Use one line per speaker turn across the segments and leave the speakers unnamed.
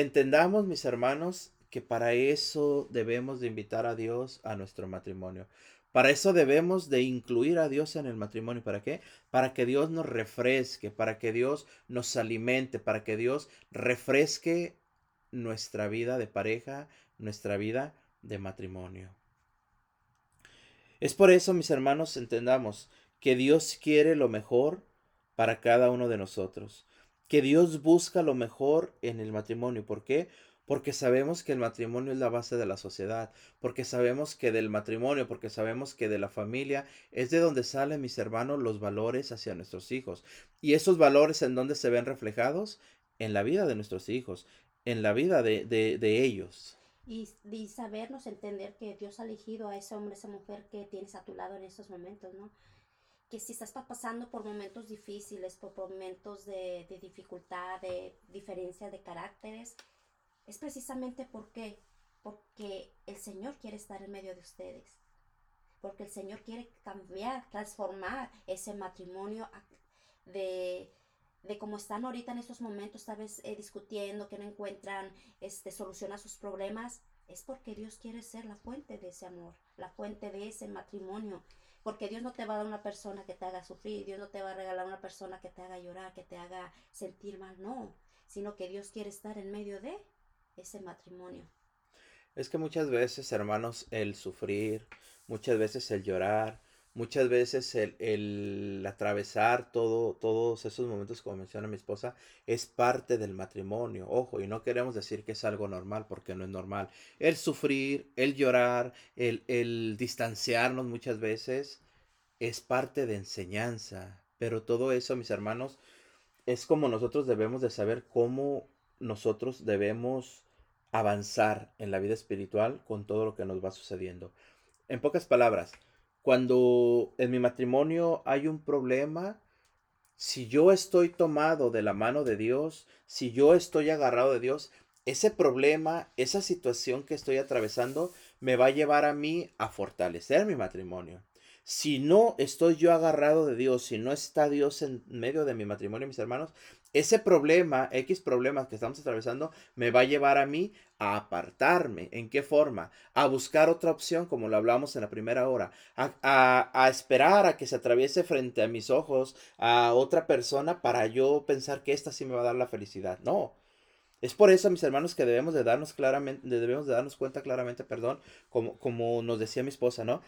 entendamos, mis hermanos, que para eso debemos de invitar a Dios a nuestro matrimonio. Para eso debemos de incluir a Dios en el matrimonio. ¿Para qué? Para que Dios nos refresque, para que Dios nos alimente, para que Dios refresque nuestra vida de pareja, nuestra vida de matrimonio. Es por eso, mis hermanos, entendamos que Dios quiere lo mejor para cada uno de nosotros, que Dios busca lo mejor en el matrimonio. ¿Por qué? porque sabemos que el matrimonio es la base de la sociedad, porque sabemos que del matrimonio, porque sabemos que de la familia es de donde salen, mis hermanos, los valores hacia nuestros hijos. Y esos valores en donde se ven reflejados en la vida de nuestros hijos, en la vida de, de, ellos.
Y, y, sabernos entender que Dios ha elegido a ese hombre, esa mujer que tienes a tu lado en estos momentos, ¿no? Que si estás pasando por momentos difíciles, por momentos de, de dificultad, de diferencia de caracteres, es precisamente porque, porque el Señor quiere estar en medio de ustedes. Porque el Señor quiere cambiar, transformar ese matrimonio de, de cómo están ahorita en estos momentos, tal vez eh, discutiendo, que no encuentran este, solución a sus problemas. Es porque Dios quiere ser la fuente de ese amor, la fuente de ese matrimonio. Porque Dios no te va a dar una persona que te haga sufrir, Dios no te va a regalar una persona que te haga llorar, que te haga sentir mal, no. Sino que Dios quiere estar en medio de ese matrimonio.
Es que muchas veces, hermanos, el sufrir, muchas veces el llorar, muchas veces el, atravesar todo, todos esos momentos, como menciona mi esposa, es parte del matrimonio. Ojo, y no queremos decir que es algo normal, porque no es normal. El sufrir, el llorar, el, el distanciarnos muchas veces, es parte de enseñanza. Pero todo eso, mis hermanos, es como nosotros debemos de saber cómo nosotros debemos avanzar en la vida espiritual con todo lo que nos va sucediendo. En pocas palabras, cuando en mi matrimonio hay un problema, si yo estoy tomado de la mano de Dios, si yo estoy agarrado de Dios, ese problema, esa situación que estoy atravesando, me va a llevar a mí a fortalecer mi matrimonio. Si no estoy yo agarrado de Dios, si no está Dios en medio de mi matrimonio, mis hermanos, ese problema, X problemas que estamos atravesando, me va a llevar a mí a apartarme. ¿En qué forma? A buscar otra opción, como lo hablamos en la primera hora. A, a, esperar a que se atraviese frente a mis ojos a otra persona para yo pensar que esta sí me va a dar la felicidad. No. Es por eso, mis hermanos, que debemos de darnos claramente, debemos de darnos cuenta claramente, perdón, como, como nos decía mi esposa, ¿no?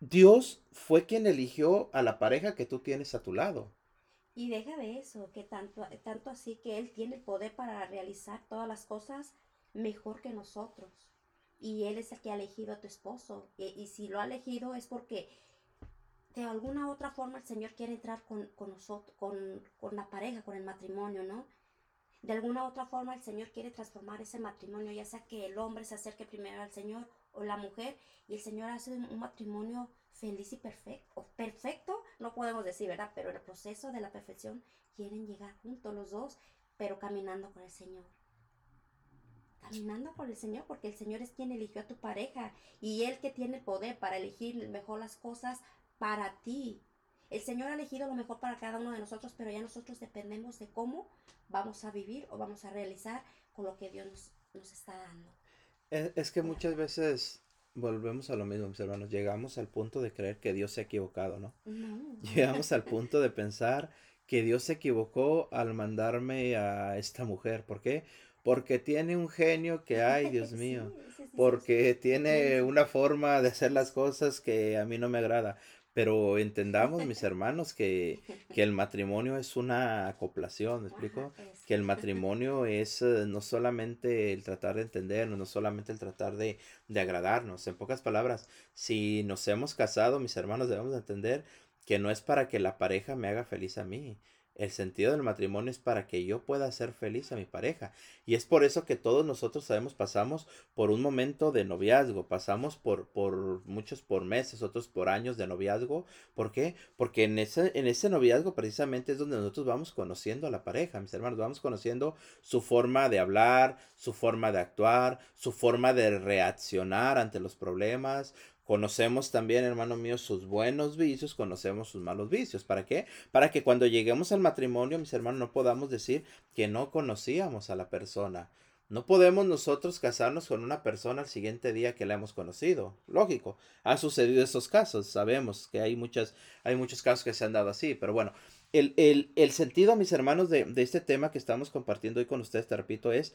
Dios fue quien eligió a la pareja que tú tienes a tu lado.
Y deja de eso, que tanto, tanto así que Él tiene el poder para realizar todas las cosas mejor que nosotros. Y Él es el que ha elegido a tu esposo. Y, si lo ha elegido es porque de alguna otra forma el Señor quiere entrar con, nosotros, con, con la pareja, con el matrimonio, ¿no? De alguna otra forma el Señor quiere transformar ese matrimonio, ya sea que el hombre se acerque primero al Señor o la mujer y el Señor hace un matrimonio feliz y perfecto. Perfecto, no podemos decir, ¿verdad? Pero en el proceso de la perfección quieren llegar juntos los dos, pero caminando con el Señor. Caminando con el Señor, porque el Señor es quien eligió a tu pareja y Él que tiene el poder para elegir mejor las cosas para ti. El Señor ha elegido lo mejor para cada uno de nosotros, pero ya nosotros dependemos de cómo vamos a vivir o vamos a realizar con lo que Dios nos, nos está dando.
Es, que muchas veces volvemos a lo mismo, mis hermanos. Llegamos al punto de creer que Dios se ha equivocado, ¿no? Llegamos al punto de pensar que Dios se equivocó al mandarme a esta mujer. ¿Por qué? Porque tiene un genio que, ay, Dios mío. porque tiene una forma de hacer las cosas que a mí no me agrada. Pero entendamos, mis hermanos, que, el matrimonio es una acoplación, ¿me explico? Que el matrimonio es eh, no solamente el tratar de entendernos, no solamente el tratar de, de agradarnos. En pocas palabras, si nos hemos casado, mis hermanos, debemos entender que no es para que la pareja me haga feliz a mí, el sentido del matrimonio es para que yo pueda ser feliz a mi pareja. Y es por eso que todos nosotros sabemos, pasamos por un momento de noviazgo, pasamos por, por muchos por meses, otros por años de noviazgo. ¿Por qué? Porque en ese, en ese noviazgo precisamente es donde nosotros vamos conociendo a la pareja, mis hermanos, vamos conociendo su forma de hablar, su forma de actuar, su forma de reaccionar ante los problemas, Conocemos también, hermano mío, sus buenos vicios, conocemos sus malos vicios. ¿Para qué? Para que cuando lleguemos al matrimonio, mis hermanos, no podamos decir que no conocíamos a la persona. No podemos nosotros casarnos con una persona al siguiente día que la hemos conocido. Lógico, ha sucedido esos casos. Sabemos que hay, muchas, hay muchos casos que se han dado así, pero bueno, el, el, el sentido, mis hermanos, de, de, este tema que estamos compartiendo hoy con ustedes, te repito, es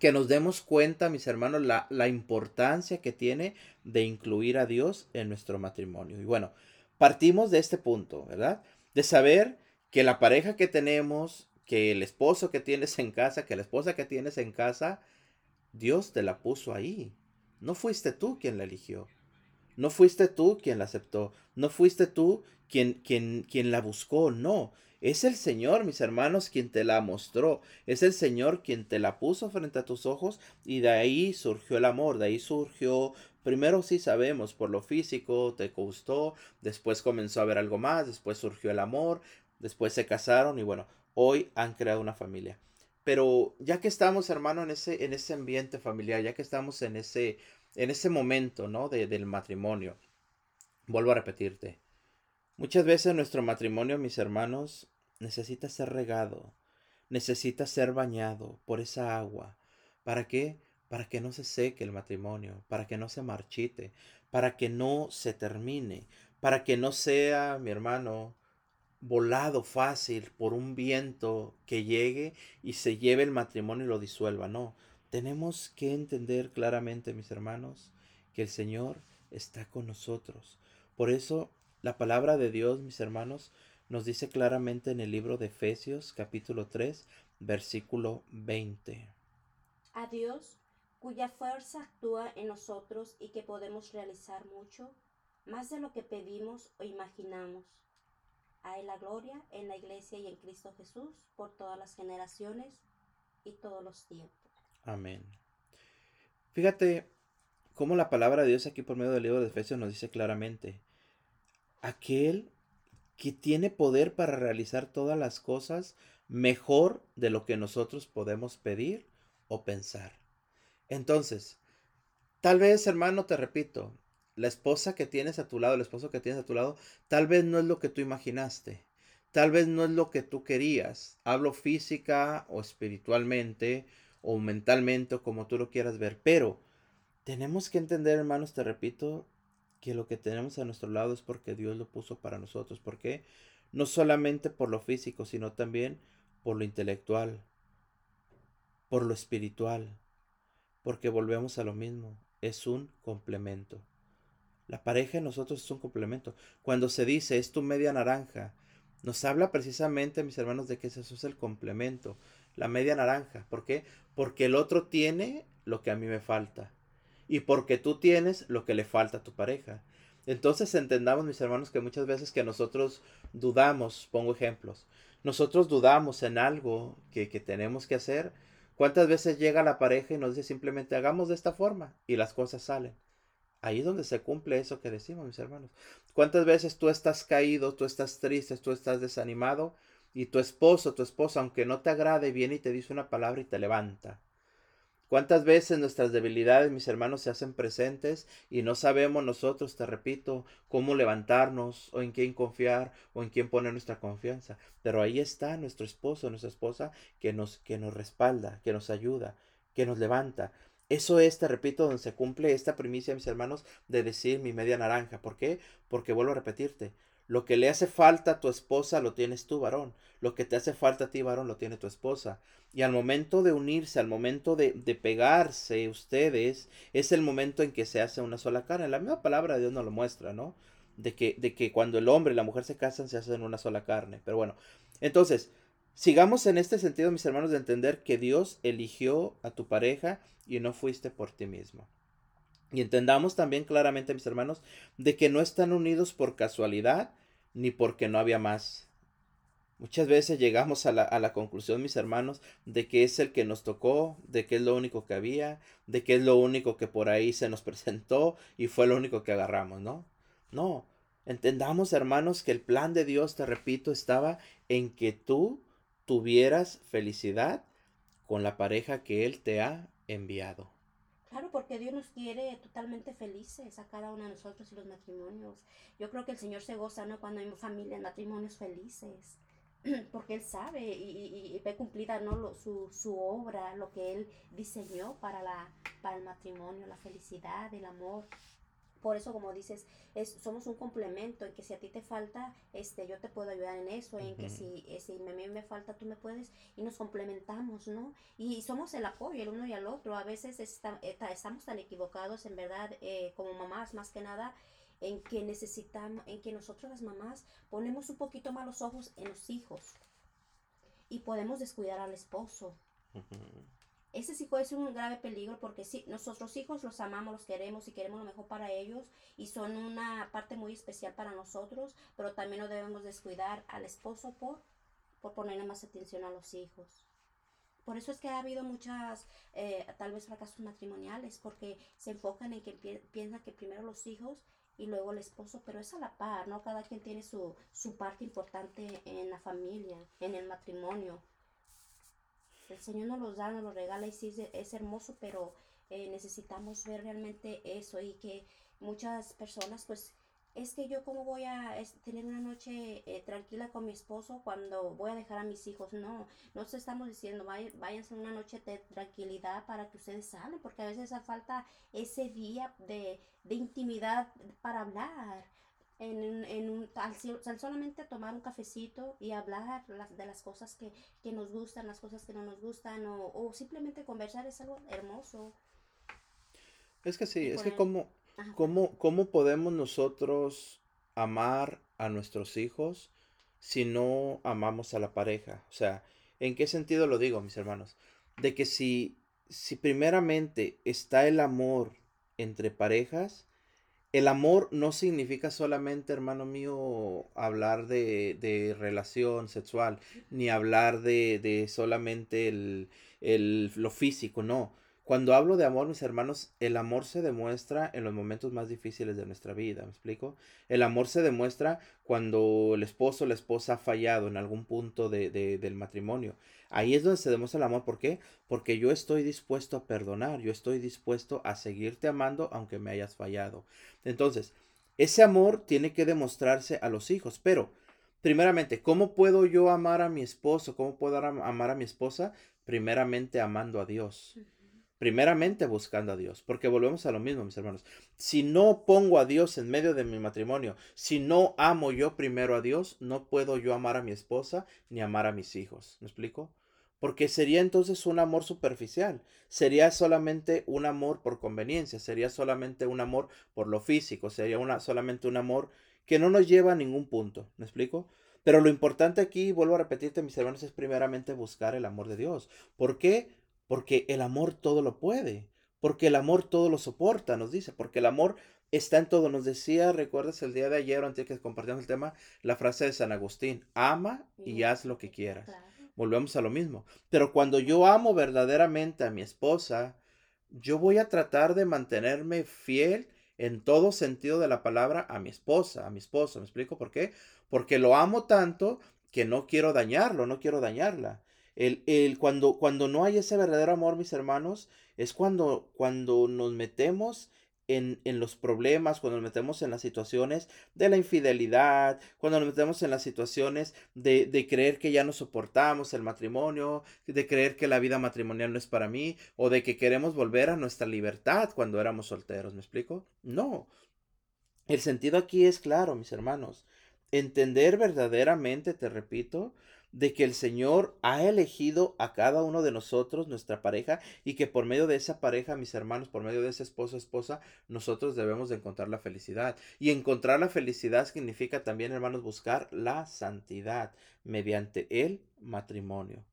que nos demos cuenta, mis hermanos, la, la importancia que tiene de incluir a Dios en nuestro matrimonio. Y bueno, partimos de este punto, ¿verdad? De saber que la pareja que tenemos, que el esposo que tienes en casa, que la esposa que tienes en casa, Dios te la puso ahí. No fuiste tú quien la eligió. No fuiste tú quien la aceptó. No fuiste tú quien, quien, quien la buscó. No. Es el Señor, mis hermanos, quien te la mostró. Es el Señor quien te la puso frente a tus ojos y de ahí surgió el amor. De ahí surgió Primero sí sabemos por lo físico, te gustó, después comenzó a haber algo más, después surgió el amor, después se casaron y bueno, hoy han creado una familia. Pero ya que estamos, hermano, en ese, en ese ambiente familiar, ya que estamos en ese, en ese momento, ¿no? De, del matrimonio, vuelvo a repetirte. Muchas veces nuestro matrimonio, mis hermanos, necesita ser regado, necesita ser bañado por esa agua. ¿Para qué? para que no se seque el matrimonio, para que no se marchite, para que no se termine, para que no sea, mi hermano, volado fácil por un viento que llegue y se lleve el matrimonio y lo disuelva. No, tenemos que entender claramente, mis hermanos, que el Señor está con nosotros. Por eso la palabra de Dios, mis hermanos, nos dice claramente en el libro de Efesios capítulo 3, versículo 20.
A Dios cuya fuerza actúa en nosotros y que podemos realizar mucho, más de lo que pedimos o imaginamos. A Él la gloria en la iglesia y en Cristo Jesús por todas las generaciones y todos los tiempos.
Amén. Fíjate cómo la palabra de Dios aquí por medio del libro de Efesios nos dice claramente, aquel que tiene poder para realizar todas las cosas mejor de lo que nosotros podemos pedir o pensar. Entonces, tal vez, hermano, te repito, la esposa que tienes a tu lado, el esposo que tienes a tu lado, tal vez no es lo que tú imaginaste. Tal vez no es lo que tú querías. Hablo física o espiritualmente o mentalmente o como tú lo quieras ver. Pero tenemos que entender, hermanos, te repito, que lo que tenemos a nuestro lado es porque Dios lo puso para nosotros. ¿Por qué? No solamente por lo físico, sino también por lo intelectual, por lo espiritual, porque volvemos a lo mismo, es un complemento. La pareja de nosotros es un complemento. Cuando se dice es tu media naranja, nos habla precisamente, mis hermanos, de que eso es el complemento, la media naranja. ¿Por qué? Porque el otro tiene lo que a mí me falta y porque tú tienes lo que le falta a tu pareja. Entonces entendamos, mis hermanos, que muchas veces que nosotros dudamos, pongo ejemplos, nosotros dudamos en algo que, que tenemos que hacer, ¿Cuántas veces llega la pareja y nos dice simplemente hagamos de esta forma y las cosas salen? Ahí es donde se cumple eso que decimos, mis hermanos. ¿Cuántas veces tú estás caído, tú estás triste, tú estás desanimado y tu esposo, tu esposa, aunque no te agrade, viene y te dice una palabra y te levanta? ¿Cuántas veces nuestras debilidades, mis hermanos, se hacen presentes y no sabemos nosotros, te repito, cómo levantarnos o en quién confiar o en quién poner nuestra confianza? Pero ahí está nuestro esposo, nuestra esposa que nos, que nos respalda, que nos ayuda, que nos levanta. Eso es, te repito, donde se cumple esta primicia, mis hermanos, de decir mi media naranja. ¿Por qué? Porque vuelvo a repetirte, lo que le hace falta a tu esposa lo tienes tú, varón. Lo que te hace falta a ti, varón, lo tiene tu esposa. Y al momento de unirse, al momento de, de, pegarse ustedes, es el momento en que se hace una sola carne. La misma palabra de Dios nos lo muestra, ¿no? De que, de que cuando el hombre y la mujer se casan, se hacen una sola carne. Pero bueno, entonces, sigamos en este sentido, mis hermanos, de entender que Dios eligió a tu pareja y no fuiste por ti mismo. Y entendamos también claramente, mis hermanos, de que no están unidos por casualidad ni porque no había más. Muchas veces llegamos a la, a la, conclusión, mis hermanos, de que es el que nos tocó, de que es lo único que había, de que es lo único que por ahí se nos presentó y fue lo único que agarramos, ¿no? No, entendamos, hermanos, que el plan de Dios, te repito, estaba en que tú tuvieras felicidad con la pareja que Él te ha enviado.
Claro, porque Dios nos quiere totalmente felices a cada uno de nosotros y los matrimonios. Yo creo que el Señor se goza, ¿no? Cuando hay familias, matrimonios felices. porque Él sabe y, ve cumplida ¿no? su, su, obra, lo que Él diseñó para, la, para el matrimonio, la felicidad, el amor. Por eso, como dices, es, somos un complemento, en que si a ti te falta, este, yo te puedo ayudar en eso, en que si, eh, si a mí me falta, tú me puedes, y nos complementamos, ¿no? Y, somos el apoyo el uno y el otro. A veces está, estamos tan equivocados, en verdad, eh, como mamás, más que nada, en que necesitamos, en que nosotros las mamás ponemos un poquito más los ojos en los hijos y podemos descuidar al esposo. Ese puede ser un grave peligro porque sí, nuestros hijos los amamos, los queremos y queremos lo mejor para ellos y son una parte muy especial para nosotros, pero también no debemos descuidar al esposo por, por ponerle más atención a los hijos. Por eso es que ha habido muchas, eh, tal vez fracasos matrimoniales, porque se enfocan en que piensan que primero los hijos y luego el esposo, pero es a la par, ¿no? Cada quien tiene su, su parte importante en la familia, en el matrimonio. El Señor nos los da, nos los regala y sí es, hermoso, pero eh, necesitamos ver realmente eso y que muchas personas pues es que yo cómo voy a tener una noche eh, tranquila con mi esposo cuando voy a dejar a mis hijos. No, no se estamos diciendo, váyanse una noche de tranquilidad para que ustedes salen, porque a veces hace falta ese día de, intimidad para hablar. En, en un, al, solamente tomar un cafecito y hablar de las cosas que, nos gustan, las cosas que no nos gustan, o, o simplemente conversar es algo hermoso.
Es que sí, es que como ¿Cómo, ¿Cómo podemos nosotros amar a nuestros hijos si no amamos a la pareja? O sea, ¿en qué sentido lo digo, mis hermanos? De que si, si primeramente está el amor entre parejas, el amor no significa solamente, hermano mío, hablar de, de relación sexual, ni hablar de, de solamente el, el, lo físico, no. Cuando hablo de amor, mis hermanos, el amor se demuestra en los momentos más difíciles de nuestra vida, ¿me explico? El amor se demuestra cuando el esposo o la esposa ha fallado en algún punto de, del matrimonio. Ahí es donde se demuestra el amor. ¿Por qué? Porque yo estoy dispuesto a perdonar, yo estoy dispuesto a seguirte amando aunque me hayas fallado. Entonces, ese amor tiene que demostrarse a los hijos, pero... Primeramente, ¿cómo puedo yo amar a mi esposo? ¿Cómo puedo amar a mi esposa? Primeramente amando a Dios primeramente buscando a Dios, porque volvemos a lo mismo, mis hermanos. Si no pongo a Dios en medio de mi matrimonio, si no amo yo primero a Dios, no puedo yo amar a mi esposa ni amar a mis hijos. ¿Me explico? Porque sería entonces un amor superficial, sería solamente un amor por conveniencia, sería solamente un amor por lo físico, sería una, solamente un amor que no nos lleva a ningún punto. ¿Me explico? Pero lo importante aquí, vuelvo a repetirte, mis hermanos, es primeramente buscar el amor de Dios. ¿Por qué? porque el amor todo lo puede, porque el amor todo lo soporta, nos dice, porque el amor está en todo. Nos decía, recuerdas el día de ayer, antes que compartimos el tema, la frase de San Agustín, ama y haz lo que quieras. Volvemos a lo mismo. Pero cuando yo amo verdaderamente a mi esposa, yo voy a tratar de mantenerme fiel en todo sentido de la palabra a mi esposa, a mi esposo. ¿Me explico por qué? Porque lo amo tanto que no quiero dañarlo, no quiero dañarla. El, cuando, cuando no hay ese verdadero amor, mis hermanos, es cuando, cuando nos metemos en, en, los problemas, cuando nos metemos en las situaciones de la infidelidad, cuando nos metemos en las situaciones de, de, creer que ya no soportamos el matrimonio, de creer que la vida matrimonial no es para mí, o de que queremos volver a nuestra libertad cuando éramos solteros, ¿me explico? No. El sentido aquí es claro, mis hermanos. Entender verdaderamente, te repito, de que el Señor ha elegido a cada uno de nosotros, nuestra pareja, y que por medio de esa pareja, mis hermanos, por medio de ese esposo, esposa, nosotros debemos de encontrar la felicidad. Y encontrar la felicidad significa también, hermanos, buscar la santidad mediante el matrimonio.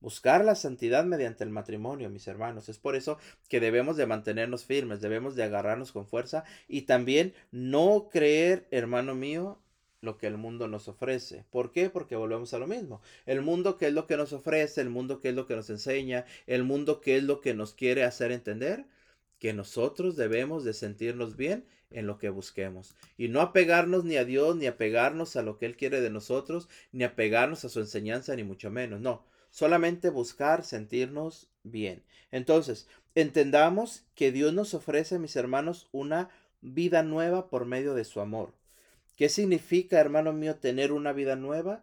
Buscar la santidad mediante el matrimonio, mis hermanos. Es por eso que debemos de mantenernos firmes, debemos de agarrarnos con fuerza y también no creer, hermano mío, lo que el mundo nos ofrece. ¿Por qué? Porque volvemos a lo mismo. El mundo que es lo que nos ofrece, el mundo que es lo que nos enseña, el mundo que es lo que nos quiere hacer entender que nosotros debemos de sentirnos bien en lo que busquemos y no apegarnos ni a Dios ni apegarnos a lo que él quiere de nosotros ni apegarnos a su enseñanza ni mucho menos, no, solamente buscar sentirnos bien. Entonces, entendamos que Dios nos ofrece, mis hermanos, una vida nueva por medio de su amor. ¿Qué significa, hermano mío, tener una vida nueva?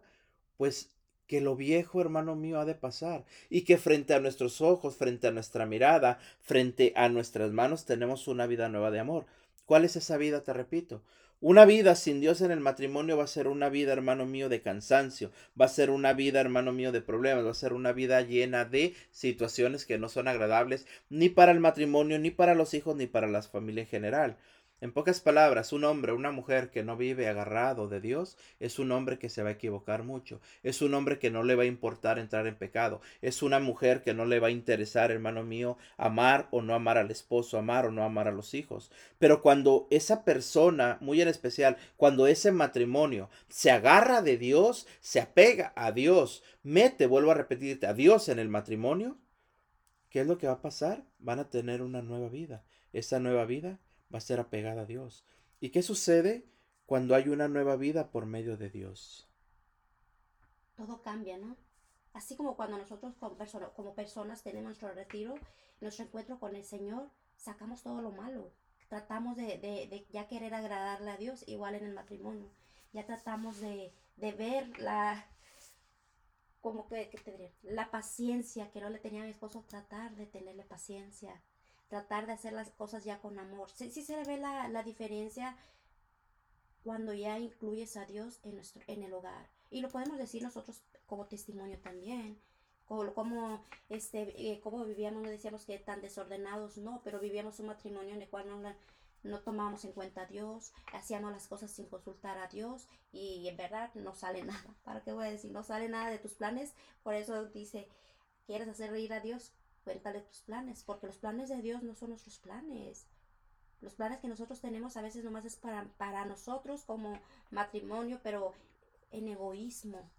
Pues que lo viejo, hermano mío, ha de pasar y que frente a nuestros ojos, frente a nuestra mirada, frente a nuestras manos, tenemos una vida nueva de amor. ¿Cuál es esa vida? Te repito. Una vida sin Dios en el matrimonio va a ser una vida, hermano mío, de cansancio, va a ser una vida, hermano mío, de problemas, va a ser una vida llena de situaciones que no son agradables ni para el matrimonio, ni para los hijos, ni para la familia en general. En pocas palabras, un hombre una mujer que no vive agarrado de Dios es un hombre que se va a equivocar mucho, es un hombre que no le va a importar entrar en pecado, es una mujer que no le va a interesar, hermano mío, amar o no amar al esposo, amar o no amar a los hijos. Pero cuando esa persona, muy en especial, cuando ese matrimonio se agarra de Dios, se apega a Dios, mete, vuelvo a repetirte, a Dios en el matrimonio, ¿qué es lo que va a pasar? Van a tener una nueva vida. Esa nueva vida va a ser apegada a Dios. ¿Y qué sucede cuando hay una nueva vida por medio de Dios?
Todo cambia, ¿no? Así como cuando nosotros como, personas tenemos nuestro retiro, nuestro encuentro con el Señor, sacamos todo lo malo. Tratamos de, ya querer agradarle a Dios, igual en el matrimonio. Ya tratamos de, de ver la, como que, que la paciencia que no le tenía mi esposo, tratar de tenerle paciencia tratar de hacer las cosas ya con amor. Sí, sí se ve la, la diferencia cuando ya incluyes a Dios en, nuestro, en el hogar. Y lo podemos decir nosotros como testimonio también. Como, como, este, eh, como vivíamos, no decíamos que tan desordenados, no, pero vivíamos un matrimonio en el cual no, no tomábamos en cuenta a Dios, hacíamos las cosas sin consultar a Dios y en verdad no sale nada. ¿Para qué voy a decir? No sale nada de tus planes. Por eso dice, ¿quieres hacer reír a Dios? Cuéntale tus planes, porque los planes de Dios no son nuestros planes. Los planes que nosotros tenemos a veces nomás es para, para nosotros como matrimonio, pero en egoísmo.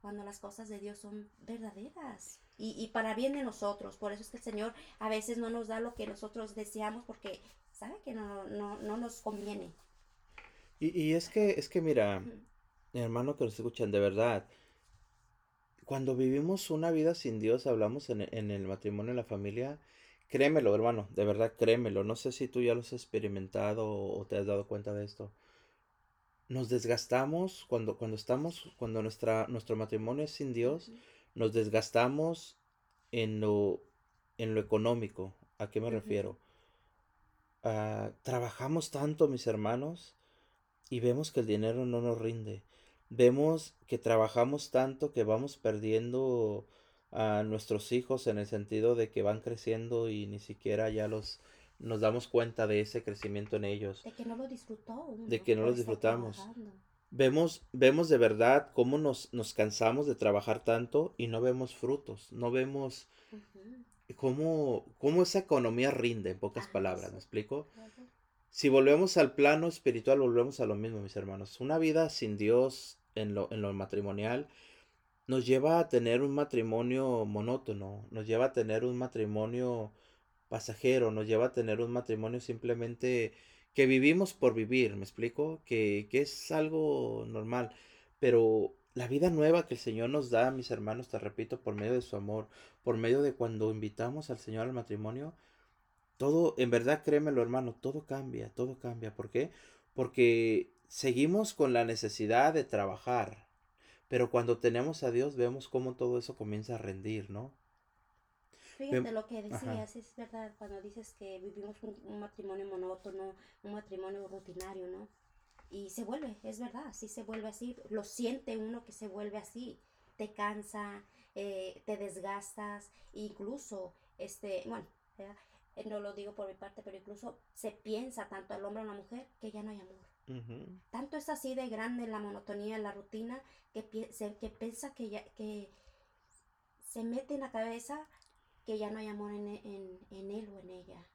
Cuando las cosas de Dios son verdaderas y, y para bien de nosotros. Por eso es que el Señor a veces no nos da lo que nosotros deseamos porque sabe que no, no, no nos conviene.
Y, y, es que, es que mira, mi hermano que nos escuchan, de verdad, cuando vivimos una vida sin Dios, hablamos en, el matrimonio, en la familia, créemelo, hermano, de verdad créemelo. No sé si tú ya lo has experimentado o te has dado cuenta de esto. Nos desgastamos cuando, cuando estamos, cuando nuestra, nuestro matrimonio es sin Dios, nos desgastamos en lo, en lo económico. ¿A qué me refiero? Ah, trabajamos tanto, mis hermanos, y vemos que el dinero no nos rinde vemos que trabajamos tanto que vamos perdiendo a nuestros hijos en el sentido de que van creciendo y ni siquiera ya los nos damos cuenta de ese crecimiento en ellos.
De que no lo disfrutó.
De que no los disfrutamos. Vemos, vemos de verdad cómo nos, nos cansamos de trabajar tanto y no vemos frutos, no vemos cómo, cómo, esa economía rinde, en pocas palabras, ¿me explico? Si volvemos al plano espiritual, volvemos a lo mismo, mis hermanos. Una vida sin Dios en lo, en lo matrimonial nos lleva a tener un matrimonio monótono, nos lleva a tener un matrimonio pasajero, nos lleva a tener un matrimonio simplemente que vivimos por vivir, ¿me explico? Que, que es algo normal, pero la vida nueva que el Señor nos da, mis hermanos, te repito, por medio de su amor, por medio de cuando invitamos al Señor al matrimonio, todo, en verdad, créemelo, hermano, todo cambia, todo cambia. ¿Por qué? Porque seguimos con la necesidad de trabajar, pero cuando tenemos a Dios vemos cómo todo eso comienza a rendir, ¿no?
Fíjate lo que decías, es verdad, cuando dices que vivimos un, matrimonio monótono, un matrimonio rutinario, ¿no? Y se vuelve, es verdad, sí se vuelve así, lo siente uno que se vuelve así, te cansa, eh, te desgastas, incluso, este, bueno, eh, no lo digo por mi parte, pero incluso se piensa tanto al hombre o a la mujer que ya no hay amor. Tanto es así de grande la monotonía, la rutina, que, se, que piensa que, ya, que se mete en la cabeza que ya no hay amor en, en, en, él o en ella.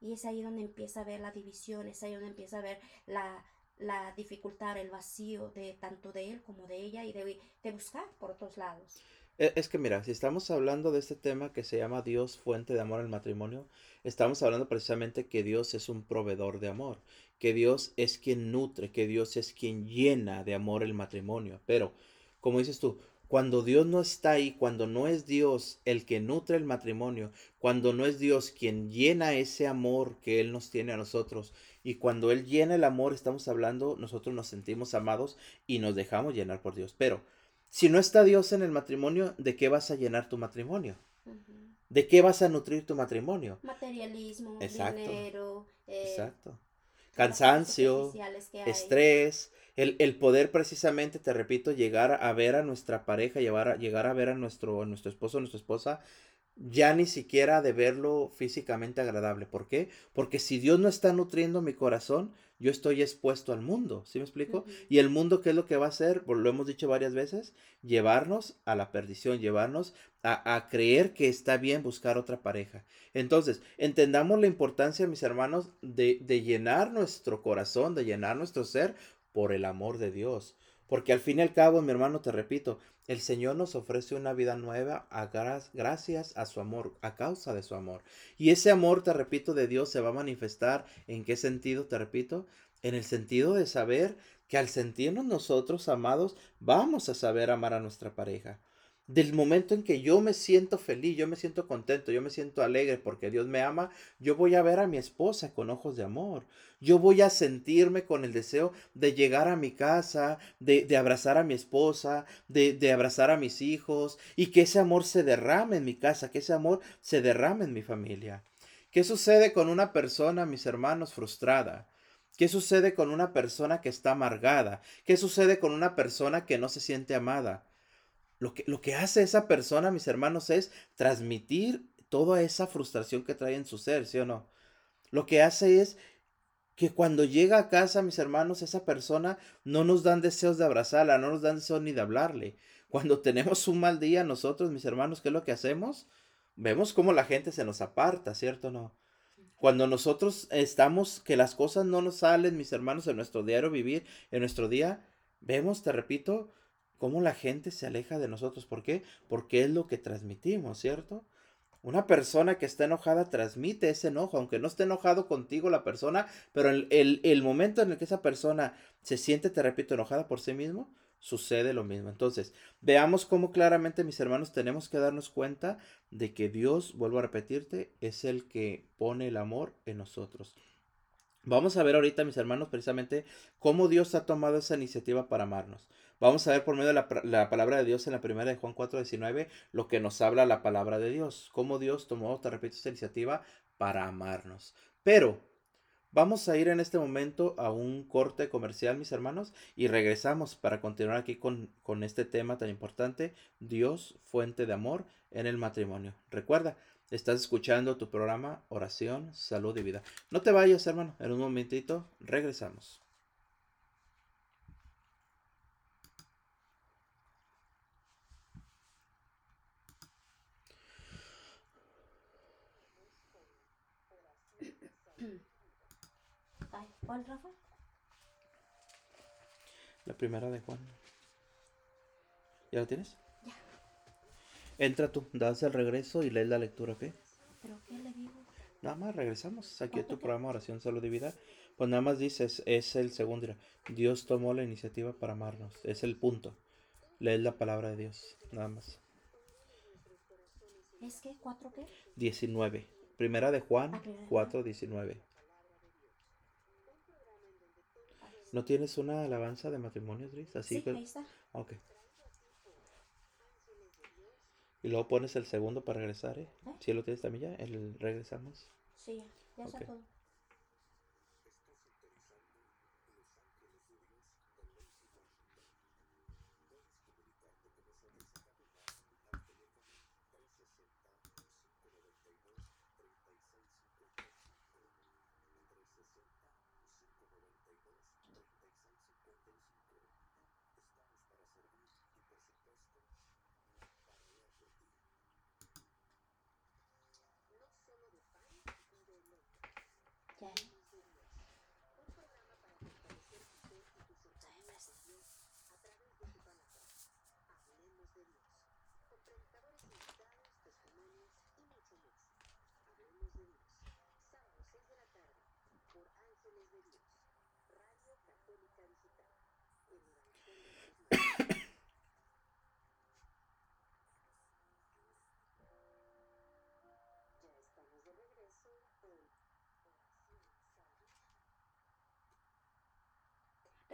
Y es ahí donde empieza a ver la división, es ahí donde empieza a ver la, la dificultad, el vacío de tanto de él como de ella y de, de buscar por otros lados.
E, es que mira, si estamos hablando de este tema que se llama Dios fuente de amor al matrimonio, estamos hablando precisamente que Dios es un proveedor de amor, que Dios es quien nutre, que Dios es quien llena de amor el matrimonio. Pero, como dices tú, cuando Dios no está ahí, cuando no es Dios el que nutre el matrimonio, cuando no es Dios quien llena ese amor que Él nos tiene a nosotros, y cuando Él llena el amor, estamos hablando, nosotros nos sentimos amados y nos dejamos llenar por Dios. Pero Si no está Dios en el matrimonio, ¿de qué vas a llenar tu matrimonio? ¿De qué vas a nutrir tu matrimonio?
Materialismo,
Exacto.
dinero, eh,
Exacto. Cansancio, estrés, el, el poder precisamente, te repito, llegar a ver a nuestra pareja, llevar a, llegar a ver a nuestro, a nuestro esposo, a nuestra esposa, ya ni siquiera de verlo físicamente agradable. ¿Por qué? Porque si Dios no está nutriendo mi corazón, yo estoy expuesto al mundo, ¿sí me explico? Y el mundo, ¿qué es lo que va a hacer? Lo hemos dicho varias veces, llevarnos a la perdición, llevarnos a, a creer que está bien buscar otra pareja. Entonces, entendamos la importancia, mis hermanos, de, de llenar nuestro corazón, de llenar nuestro ser por el amor de Dios. Porque al fin y al cabo, mi hermano, te repito, el Señor nos ofrece una vida nueva gracias a su amor, a causa de su amor. Y ese amor, te repito, de Dios se va a manifestar en qué sentido, te repito, en el sentido de saber que al sentirnos nosotros amados, vamos a saber amar a nuestra pareja. Del momento en que yo me siento feliz, yo me siento contento, yo me siento alegre porque Dios me ama, yo voy a ver a mi esposa con ojos de amor. Yo voy a sentirme con el deseo de llegar a mi casa, de, de abrazar a mi esposa, de, de abrazar a mis hijos y que ese amor se derrame en mi casa, que ese amor se derrame en mi familia. ¿Qué sucede con una persona, mis hermanos, frustrada? ¿Qué sucede con una persona que está amargada? ¿Qué sucede con una persona que no se siente amada? Lo que, lo que hace esa persona, mis hermanos, es transmitir toda esa frustración que trae en su ser, ¿sí o no? Lo que hace es que cuando llega a casa, mis hermanos, esa persona no nos dan deseos de abrazarla, no nos dan deseos ni de hablarle. Cuando tenemos un mal día, nosotros, mis hermanos, ¿qué es lo que hacemos? Vemos cómo la gente se nos aparta, ¿cierto o no? Cuando nosotros estamos, que las cosas no nos salen, mis hermanos, en nuestro diario vivir, en nuestro día, vemos, te repito, cómo la gente se aleja de nosotros. ¿Por qué? Porque es lo que transmitimos, ¿cierto? Una persona que está enojada transmite ese enojo, aunque no esté enojado contigo la persona, pero el, el, el momento en el que esa persona se siente, te repito, enojada por sí mismo, sucede lo mismo. Entonces, veamos cómo claramente, mis hermanos, tenemos que darnos cuenta de que Dios, vuelvo a repetirte, es el que pone el amor en nosotros. Vamos a ver ahorita, mis hermanos, precisamente cómo Dios ha tomado esa iniciativa para amarnos. Vamos a ver por medio de la, la palabra de Dios en la primera de Juan 4:19 lo que nos habla la palabra de Dios. Cómo Dios tomó, te repito, esa iniciativa para amarnos. Pero vamos a ir en este momento a un corte comercial, mis hermanos, y regresamos para continuar aquí con, con este tema tan importante, Dios, fuente de amor en el matrimonio. Recuerda, Estás escuchando tu programa Oración, Salud y Vida. No te vayas, hermano. En un momentito regresamos.
Ay, ¿Cuál, Rafa?
La primera de Juan. ¿Ya la tienes?
Ya.
Entra tú, das el regreso y lees la lectura, ¿ok?
¿Pero qué le digo?
Nada más regresamos aquí a tu programa Oración, Salud y Vida. Pues nada más dices, es el segundo. Dios tomó la iniciativa para amarnos. Es el punto. Lees la palabra de Dios. Nada más.
¿Es que cuatro qué?
19. Primera de Juan
Ah, primera de
4, 19. ¿No tienes una alabanza de matrimonio, Dris? Así
Sí,
que...
ahí está.
Ok. Y luego pones el segundo para regresar, ¿eh?
¿Eh?
Si lo tienes también ya, el regresamos.
Sí, ya, ya está
Ok.
todo.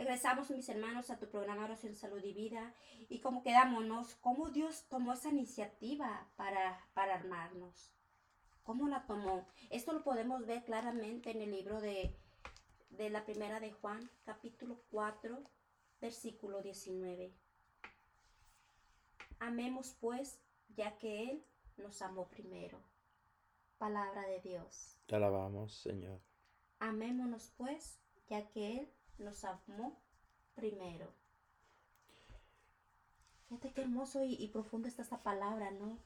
Regresamos, mis hermanos, a tu programa Oración, Salud y Vida. Y cómo quedámonos, cómo Dios tomó esa iniciativa para, para armarnos. ¿Cómo la tomó? Esto lo podemos ver claramente en el libro de, de la primera de Juan, capítulo 4, versículo 19. Amemos pues, ya que Él nos amó primero. Palabra de Dios.
Te alabamos, Señor.
Amémonos pues, ya que Él nos amó primero. Fíjate qué hermoso y, profundo está esta palabra, ¿no?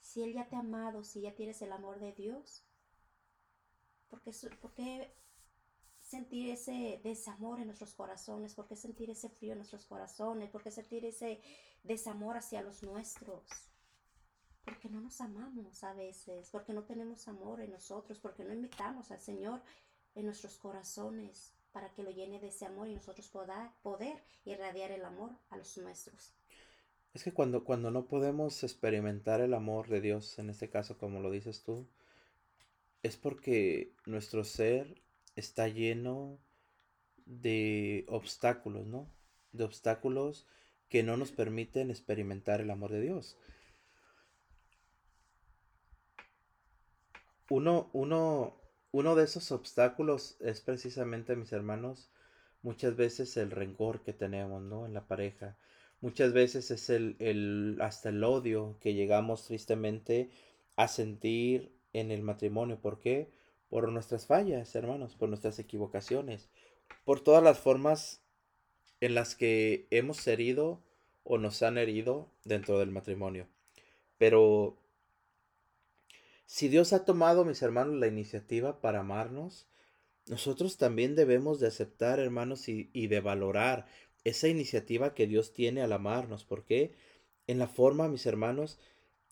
Si Él ya te ha amado, si ya tienes el amor de Dios, ¿por qué, por qué sentir ese desamor en nuestros corazones? ¿Por qué sentir ese frío en nuestros corazones? ¿Por qué sentir ese desamor hacia los nuestros? Porque no nos amamos a veces, porque no tenemos amor en nosotros, porque no invitamos al Señor en nuestros corazones para que lo llene de ese amor y nosotros poder, poder irradiar el amor a los nuestros.
Es que cuando, cuando no podemos experimentar el amor de Dios, en este caso como lo dices tú, es porque nuestro ser está lleno de obstáculos, ¿no? De obstáculos que no nos permiten experimentar el amor de Dios. Uno, uno, uno de esos obstáculos es precisamente, mis hermanos, muchas veces el rencor que tenemos, ¿no? En la pareja. Muchas veces es el, el, hasta el odio que llegamos tristemente a sentir en el matrimonio. ¿Por qué? Por nuestras fallas, hermanos, por nuestras equivocaciones, por todas las formas en las que hemos herido o nos han herido dentro del matrimonio. Pero si Dios ha tomado, mis hermanos, la iniciativa para amarnos, nosotros también debemos de aceptar, hermanos, y, de valorar esa iniciativa que Dios tiene al amarnos. porque En la forma, mis hermanos,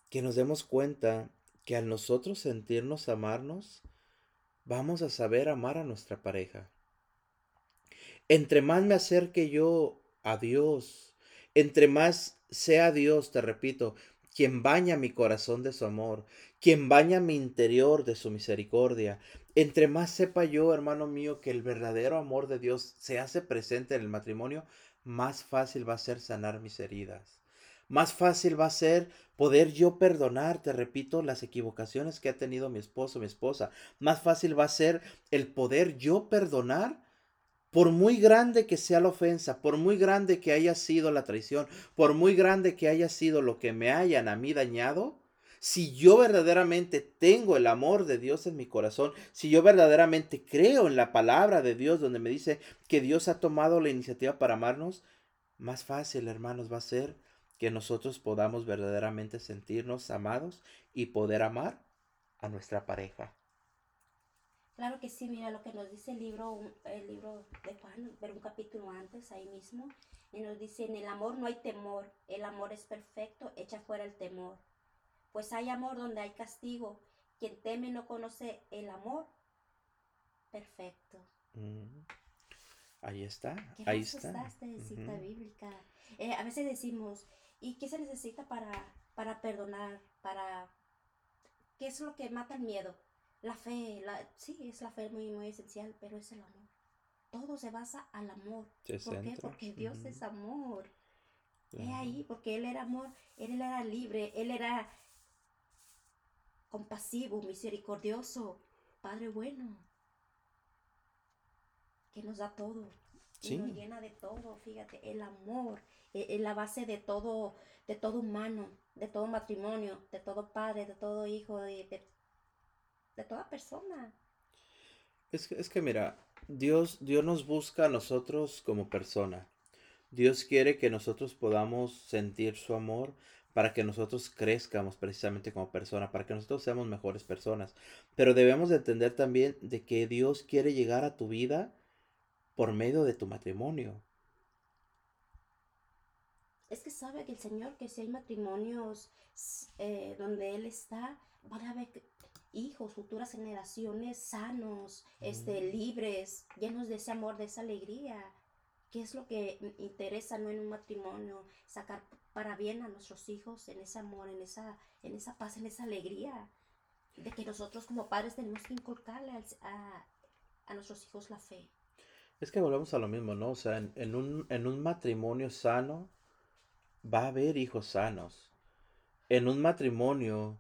que nos demos cuenta que al nosotros sentirnos amarnos, vamos a saber amar a nuestra pareja. Entre más me acerque yo a Dios, entre más sea Dios, te repito, quien baña mi corazón de su amor, quien baña mi interior de su misericordia. Entre más sepa yo, hermano mío, que el verdadero amor de Dios se hace presente en el matrimonio, más fácil va a ser sanar mis heridas. Más fácil va a ser poder yo perdonar, te repito, las equivocaciones que ha tenido mi esposo, mi esposa. Más fácil va a ser el poder yo perdonar por muy grande que sea la ofensa, por muy grande que haya sido la traición, por muy grande que haya sido lo que me hayan a mí dañado, si yo verdaderamente tengo el amor de Dios en mi corazón, si yo verdaderamente creo en la palabra de Dios donde me dice que Dios ha tomado la iniciativa para amarnos, más fácil, hermanos, va a ser que nosotros podamos verdaderamente sentirnos amados y poder amar a nuestra pareja.
Claro que sí, mira lo que nos dice el libro, el libro de Juan, ver un capítulo antes, ahí mismo, y nos dice, en el amor no hay temor, el amor es perfecto, echa fuera el temor. Pues hay amor donde hay castigo, quien teme no conoce el amor perfecto.
Mm. Ahí está,
¿Qué
ahí está.
esta cita
Ujú.
bíblica? Eh, a veces decimos, ¿y qué se necesita para, para perdonar? Para, ¿Qué es lo que mata el miedo? La fe, la, sí, es la fe muy, muy esencial, pero es el amor. Todo se basa al amor. ¿Por qué? Porque Dios es amor.
Claro.
ahí, porque Él era amor, Él era libre, Él era compasivo, misericordioso, Padre bueno, que nos da todo, y nos
Sí.
llena de todo, fíjate, el amor e- es la base de todo, de todo humano, de todo matrimonio, de todo padre, de todo hijo, de, de, de toda persona.
Es que, es que mira, Dios, Dios nos busca a nosotros como persona. Dios quiere que nosotros podamos sentir su amor para que nosotros crezcamos precisamente como persona, para que nosotros seamos mejores personas. Pero debemos de entender también de que Dios quiere llegar a tu vida por medio de tu matrimonio.
Es que sabe que el Señor, que si hay matrimonios eh, donde Él está, van a haber que- hijos, futuras generaciones sanos, este,
Mm.
libres, llenos de ese amor, de esa alegría. ¿Qué es lo que interesa no en un matrimonio? Sacar para bien a nuestros hijos en ese amor, en esa, en esa paz, en esa alegría. De que nosotros como padres tenemos que inculcarle a, a nuestros hijos la fe.
Es que volvemos a lo mismo, ¿no? O sea, en, un, en un matrimonio sano va a haber hijos sanos. En un matrimonio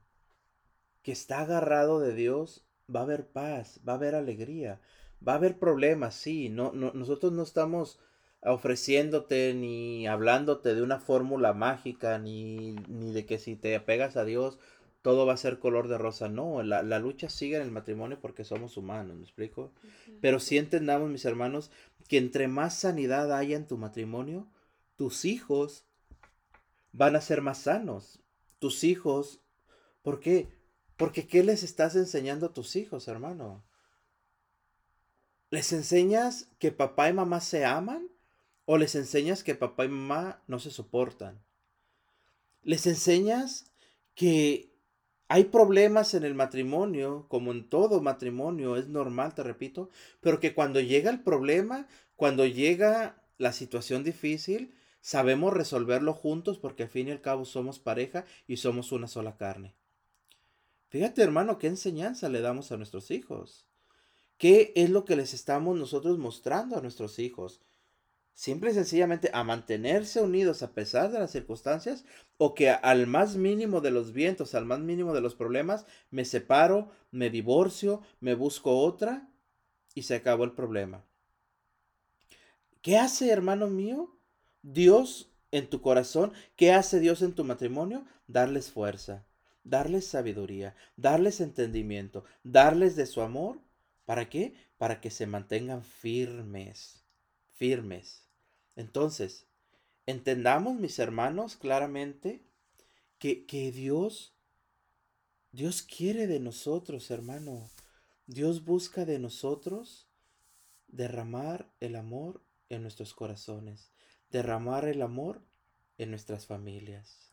que está agarrado de Dios, va a haber paz, va a haber alegría, va a haber problemas, sí. No, no, nosotros no estamos ofreciéndote ni hablándote de una fórmula mágica, ni, ni de que si te apegas a Dios todo va a ser color de rosa. No, la, lucha sigue en el matrimonio porque somos humanos, ¿me explico? Pero sí entendamos, mis hermanos, que entre más sanidad haya en tu matrimonio, tus hijos van a ser más sanos. Tus hijos, ¿por qué? Porque ¿qué les estás enseñando a tus hijos, hermano? ¿Les enseñas que papá y mamá se aman? ¿O les enseñas que papá y mamá no se soportan? ¿Les enseñas que hay problemas en el matrimonio, como en todo matrimonio, es normal, te repito, pero que cuando llega el problema, cuando llega la situación difícil, sabemos resolverlo juntos porque al fin y al cabo somos pareja y somos una sola carne. Fíjate, hermano, qué enseñanza le damos a nuestros hijos. ¿Qué es lo que les estamos nosotros mostrando a nuestros hijos? simple y sencillamente a mantenerse unidos a pesar de las circunstancias o que al más mínimo de los vientos, al más mínimo de los problemas, me separo, me divorcio, me busco otra y se acabó el problema. ¿Qué hace, hermano mío? Dios en tu corazón, ¿qué hace Dios en tu matrimonio? Darles fuerza, darles sabiduría, darles entendimiento, darles de su amor. ¿Para qué? Para que se mantengan firmes, firmes. Entonces, entendamos, mis hermanos, claramente que, que Dios, Dios quiere de nosotros, hermano. Dios busca de nosotros derramar el amor en nuestros corazones, derramar el amor en nuestras familias.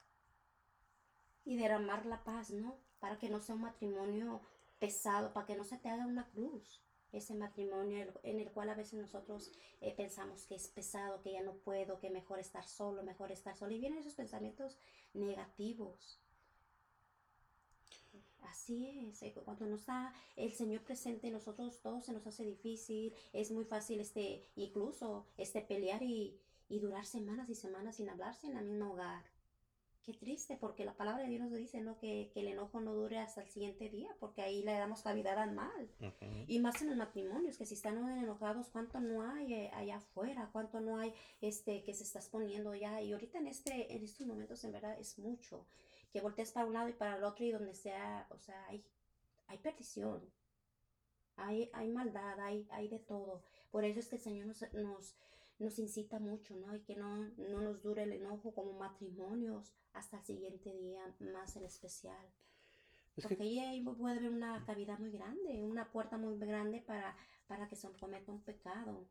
Y derramar la paz, ¿no? Para que no sea un matrimonio pesado, para que no se te haga una cruz ese matrimonio en el cual a veces nosotros eh, pensamos que es pesado, que ya no puedo, que mejor estar solo, mejor estar solo. Y vienen esos pensamientos negativos. Así es, eh, cuando no está el Señor presente, nosotros todo se nos hace difícil, es muy fácil este, incluso este pelear y, y durar semanas y semanas sin hablarse en el mismo hogar. Qué triste, porque la palabra de Dios nos dice, ¿no? Que, el enojo no dure hasta el siguiente día, porque ahí le damos cavidad al mal. Y más en los matrimonios, que si están enojados, ¿cuánto no hay eh, allá afuera? ¿Cuánto no hay este que se está exponiendo ya? Y ahorita en, este, en estos momentos, en verdad, es mucho. Que voltees para un lado y para el otro y donde sea, o sea, hay, hay perdición. Hay, hay maldad, hay, hay de todo. Por eso es que el Señor nos, nos nos incita mucho, ¿no? Y que no, no nos dure el enojo como matrimonios hasta el siguiente día, más en especial. Porque ahí puede haber una cavidad muy grande, una puerta muy grande para, para que se cometa un pecado.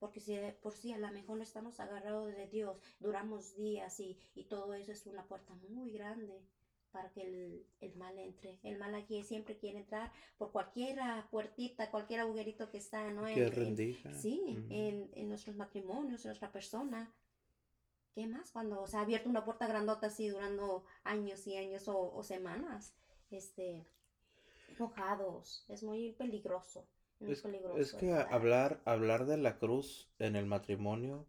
Porque si por sí a lo mejor no estamos agarrados de Dios, duramos días y, y todo eso es una puerta muy grande para que el, el, mal entre. El mal aquí siempre quiere entrar por cualquier puertita, cualquier agujerito que está, ¿no? En, sí, en, en, nuestros matrimonios, en nuestra persona. ¿Qué más? Cuando se ha abierto una puerta grandota así durando años y años o, o semanas, este, enojados. Es muy peligroso.
es, peligroso es que hablar, hablar de la cruz en el matrimonio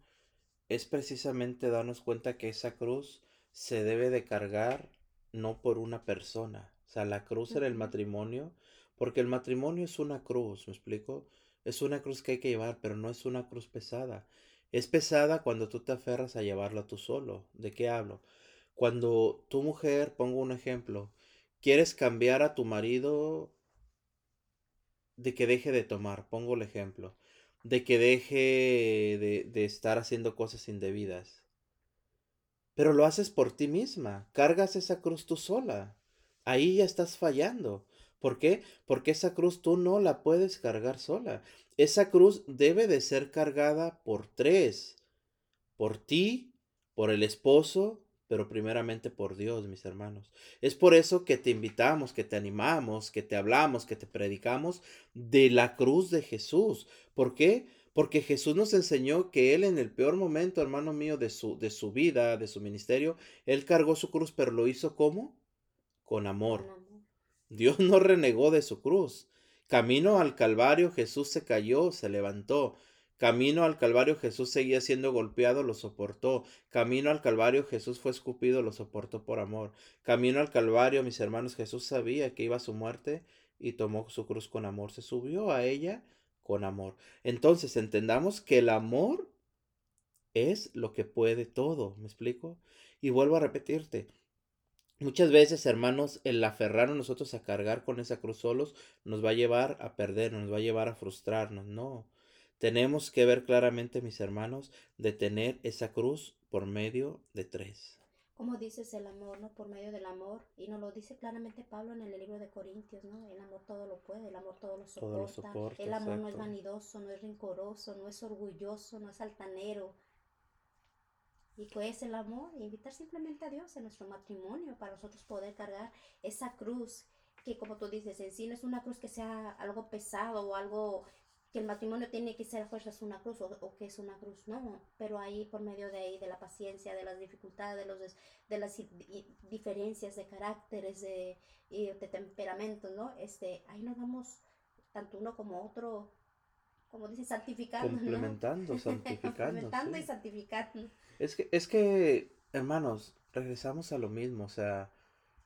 es precisamente darnos cuenta que esa cruz se debe de cargar no por una persona. O sea, la cruz era el matrimonio, porque el matrimonio es una cruz, ¿me explico? Es una cruz que hay que llevar, pero no es una cruz pesada. Es pesada cuando tú te aferras a llevarla tú solo. ¿De qué hablo? Cuando tu mujer, pongo un ejemplo, quieres cambiar a tu marido de que deje de tomar, pongo el ejemplo, de que deje de, de estar haciendo cosas indebidas. Pero lo haces por ti misma, cargas esa cruz tú sola. Ahí ya estás fallando. ¿Por qué? Porque esa cruz tú no la puedes cargar sola. Esa cruz debe de ser cargada por tres. Por ti, por el esposo, pero primeramente por Dios, mis hermanos. Es por eso que te invitamos, que te animamos, que te hablamos, que te predicamos de la cruz de Jesús. ¿Por qué? Porque Jesús nos enseñó que Él en el peor momento, hermano mío, de su, de su vida, de su ministerio, Él cargó su cruz, pero lo hizo ¿cómo? Con amor. Dios no renegó de su cruz. Camino al Calvario, Jesús se cayó, se levantó. Camino al Calvario Jesús seguía siendo golpeado, lo soportó. Camino al Calvario Jesús fue escupido, lo soportó por amor. Camino al Calvario, mis hermanos, Jesús sabía que iba a su muerte y tomó su cruz con amor. Se subió a ella con amor. Entonces entendamos que el amor es lo que puede todo, ¿me explico? Y vuelvo a repetirte, Muchas veces, hermanos, el aferrarnos nosotros a cargar con esa cruz solos nos va a llevar a perder, nos va a llevar a frustrarnos. No. Tenemos que ver claramente, mis hermanos, de tener esa cruz por medio de tres.
Como dices, el amor, ¿no? Por medio del amor. Y nos lo dice claramente Pablo en el libro de Corintios, ¿no? El amor todo lo puede, el amor todo lo soporta. el amor no es vanidoso, no es rencoroso, no es orgulloso, no es altanero y pues el amor, invitar simplemente a Dios en nuestro matrimonio para nosotros poder cargar esa cruz, que como tú dices, en sí no es una cruz que sea algo pesado o algo que el matrimonio tiene que ser a fuerza es una cruz o, que es una cruz, no, pero ahí por medio de ahí, de la paciencia, de las dificultades, de, los, de las diferencias de caracteres, de, de temperamentos, ¿no? Este, ahí nos vamos, tanto uno como otro, como dice, santificando.
Complementando, santificando.
Complementando y santificando.
Es que, es que, hermanos, regresamos a lo mismo, o sea,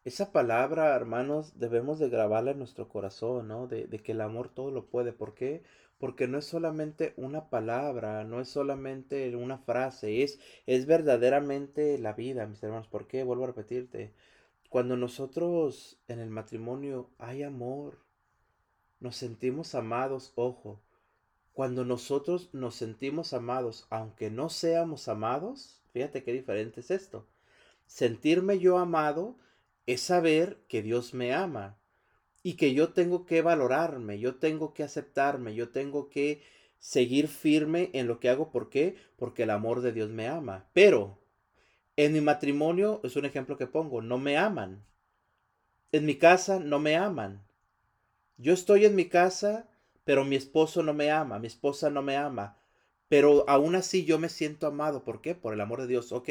esa palabra, hermanos, debemos de grabarla en nuestro corazón, ¿no? De, de, que el amor todo lo puede. ¿Por qué? Porque no es solamente una palabra, no es solamente una frase, es, es verdaderamente la vida, mis hermanos. ¿Por qué? Vuelvo a repetirte. Cuando nosotros en el matrimonio hay amor, nos sentimos amados, ojo, cuando nosotros nos sentimos amados, aunque no seamos amados, fíjate qué diferente es esto. Sentirme yo amado es saber que Dios me ama y que yo tengo que valorarme, yo tengo que aceptarme, yo tengo que seguir firme en lo que hago. ¿Por qué? Porque el amor de Dios me ama. Pero en mi matrimonio, es un ejemplo que pongo, no me aman. En mi casa no me aman. Yo estoy en mi casa pero mi esposo no me ama, mi esposa no me ama, pero aún así yo me siento amado. ¿Por qué? Por el amor de Dios. Ok,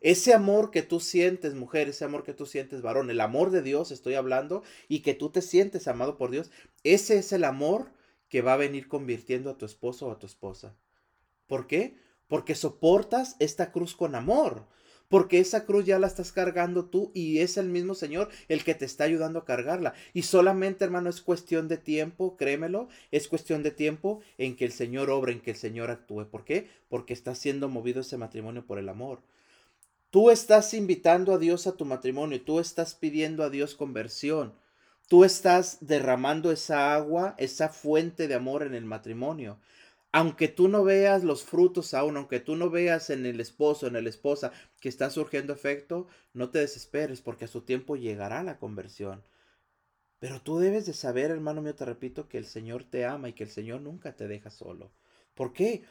ese amor que tú sientes, mujer, ese amor que tú sientes, varón, el amor de Dios estoy hablando y que tú te sientes amado por Dios, ese es el amor que va a venir convirtiendo a tu esposo o a tu esposa. ¿Por qué? Porque soportas esta cruz con amor porque esa cruz ya la estás cargando tú y es el mismo Señor el que te está ayudando a cargarla. Y solamente, hermano, es cuestión de tiempo, créemelo, es cuestión de tiempo en que el Señor obre, en que el Señor actúe. ¿Por qué? Porque está siendo movido ese matrimonio por el amor. Tú estás invitando a Dios a tu matrimonio, tú estás pidiendo a Dios conversión. Tú estás derramando esa agua, esa fuente de amor en el matrimonio aunque tú no veas los frutos aún, aunque tú no veas en el esposo, en la esposa que está surgiendo efecto, no te desesperes porque a su tiempo llegará la conversión. Pero tú debes de saber, hermano mío, te repito, que el Señor te ama y que el Señor nunca te deja solo. ¿Por qué?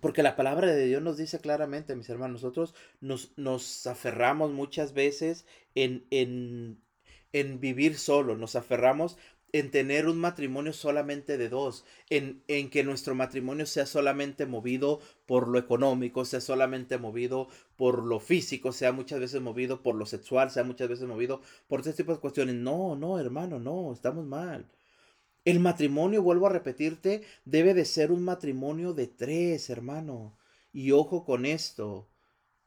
Porque la palabra de Dios nos dice claramente, mis hermanos, nosotros nos, nos aferramos muchas veces en, en, en vivir solo, nos aferramos en tener un matrimonio solamente de dos, en, en, que nuestro matrimonio sea solamente movido por lo económico, sea solamente movido por lo físico, sea muchas veces movido por lo sexual, sea muchas veces movido por este tipo de cuestiones. No, no, hermano, no, estamos mal. El matrimonio, vuelvo a repetirte, debe de ser un matrimonio de tres, hermano. Y ojo con esto.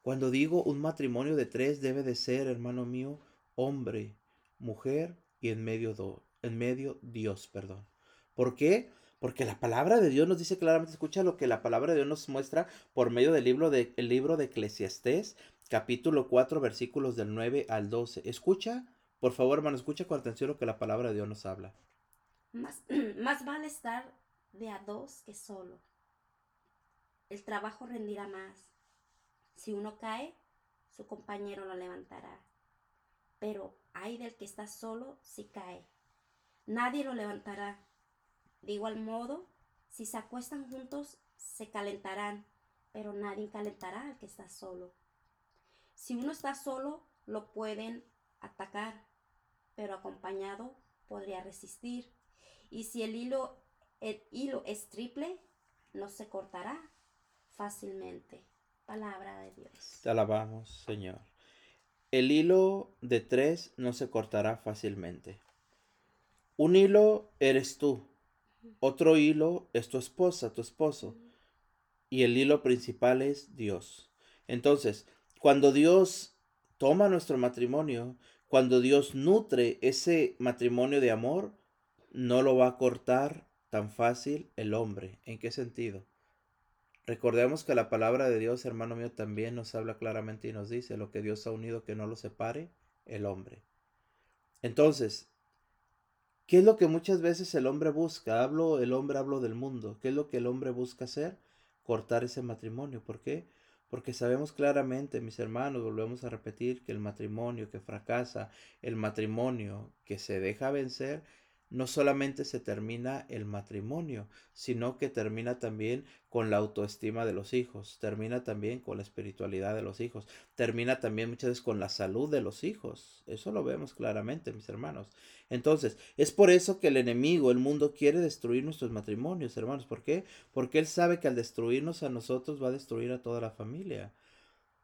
Cuando digo un matrimonio de tres, debe de ser, hermano mío, hombre, mujer y en medio dos en medio Dios, perdón. ¿Por qué? Porque la palabra de Dios nos dice claramente, escucha lo que la palabra de Dios nos muestra por medio del libro de, el libro de Eclesiastés, capítulo 4, versículos del 9 al 12. Escucha, por favor, hermano, escucha con atención lo que la palabra de Dios nos habla.
Más, más vale estar de a dos que solo. El trabajo rendirá más. Si uno cae, su compañero lo levantará. Pero hay del que está solo si cae nadie lo levantará. De igual modo, si se acuestan juntos, se calentarán, pero nadie calentará al que está solo. Si uno está solo, lo pueden atacar, pero acompañado podría resistir. Y si el hilo, el hilo es triple, no se cortará fácilmente. Palabra de Dios.
Te alabamos, Señor. El hilo de tres no se cortará fácilmente. Un hilo eres tú. Otro hilo es tu esposa, tu esposo. Y el hilo principal es Dios. Entonces, cuando Dios toma nuestro matrimonio, cuando Dios nutre ese matrimonio de amor, no lo va a cortar tan fácil el hombre. ¿En qué sentido? Recordemos que la palabra de Dios, hermano mío, también nos habla claramente y nos dice, lo que Dios ha unido que no lo separe el hombre. Entonces, ¿qué es lo que muchas veces el hombre busca? Hablo, el hombre hablo del mundo. ¿Qué es lo que el hombre busca hacer? Cortar ese matrimonio. ¿Por qué? Porque sabemos claramente, mis hermanos, volvemos a repetir, que el matrimonio que fracasa, el matrimonio que se deja vencer, no solamente se termina el matrimonio, sino que termina también con la autoestima de los hijos, termina también con la espiritualidad de los hijos, termina también muchas veces con la salud de los hijos. Eso lo vemos claramente, mis hermanos. Entonces, es por eso que el enemigo, el mundo, quiere destruir nuestros matrimonios, hermanos. ¿Por qué? Porque él sabe que al destruirnos a nosotros va a destruir a toda la familia.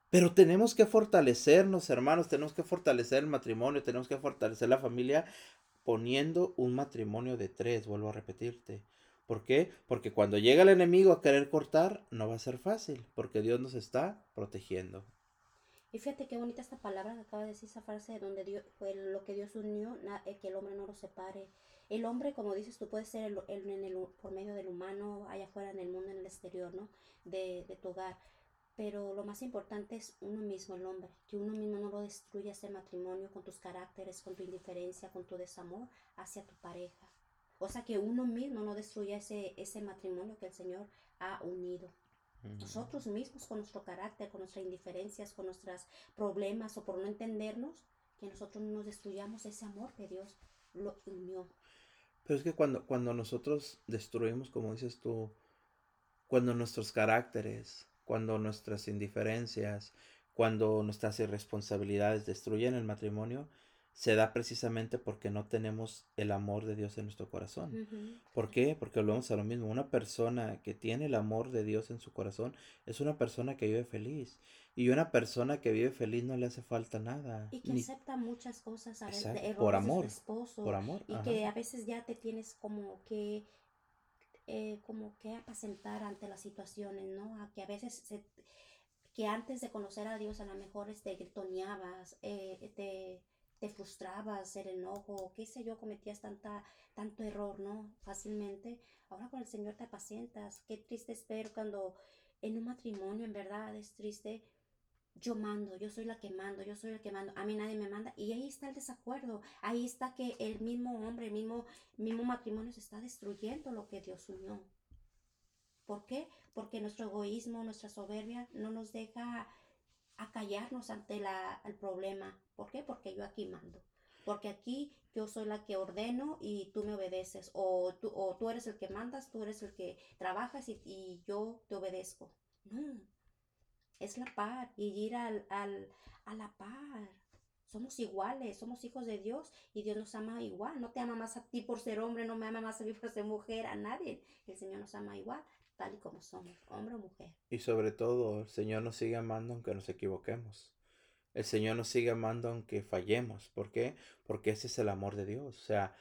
Pero tenemos que fortalecernos, hermanos, tenemos que fortalecer el matrimonio, tenemos que fortalecer la familia poniendo un matrimonio de tres, vuelvo a repetirte. ¿Por qué? Porque cuando llega el enemigo a querer cortar, no va a ser fácil, porque Dios nos está protegiendo.
Y fíjate qué bonita esta palabra que acaba de decir esa frase, donde Dios, lo que Dios unió, eh, que el hombre no lo separe. El hombre, como dices tú, puede ser el, el, por medio del humano, allá afuera en el mundo, en el exterior, ¿no? De, de tu hogar pero lo más importante es uno mismo, el hombre, que uno mismo no lo destruya ese matrimonio con tus caracteres, con tu indiferencia, con tu desamor hacia tu pareja. O sea, que uno mismo no destruya ese, ese matrimonio que el Señor ha unido. Nosotros mismos con nuestro carácter, con nuestras indiferencias, con nuestros problemas o por no entendernos, que nosotros no nos destruyamos ese amor que Dios lo unió.
Pero es que cuando, cuando nosotros destruimos, como dices tú, cuando nuestros caracteres, cuando nuestras indiferencias, cuando nuestras irresponsabilidades destruyen el matrimonio, se da precisamente porque no tenemos el amor de Dios en nuestro corazón. ¿Por qué? Porque volvemos a lo mismo. Una persona que tiene el amor de Dios en su corazón es una persona que vive feliz. Y una persona que vive feliz no le hace falta nada.
Y que acepta muchas cosas a veces,
por amor, esposo. Por amor.
Y que a veces ya te tienes como que eh, como que apacentar ante las situaciones, ¿no? A que a veces que antes de conocer a Dios a lo mejor te este, gritoneabas, eh, te, te, frustrabas, el enojo, qué sé yo, cometías tanta, tanto error, ¿no? Fácilmente. Ahora con el Señor te apacientas. Qué triste es ver cuando en un matrimonio en verdad es triste yo mando, yo soy la que mando, yo soy el que mando, a mí nadie me manda. Y ahí está el desacuerdo, ahí está que el mismo hombre, el mismo, mismo matrimonio se está destruyendo lo que Dios unió. ¿Por qué? Porque nuestro egoísmo, nuestra soberbia no nos deja acallarnos ante la, el problema. ¿Por qué? Porque yo aquí mando. Porque aquí yo soy la que ordeno y tú me obedeces. O tú, o tú eres el que mandas, tú eres el que trabajas y, y yo te obedezco. No, es la par y ir al, al, a la par. Somos iguales, somos hijos de Dios y Dios nos ama igual. No te ama más a ti por ser hombre, no me ama más a mí por ser mujer, a nadie. El Señor nos ama igual, tal y como somos, hombre o mujer.
Y sobre todo, el Señor nos sigue amando aunque nos equivoquemos. El Señor nos sigue amando aunque fallemos. ¿Por qué? Porque ese es el amor de Dios. O sea,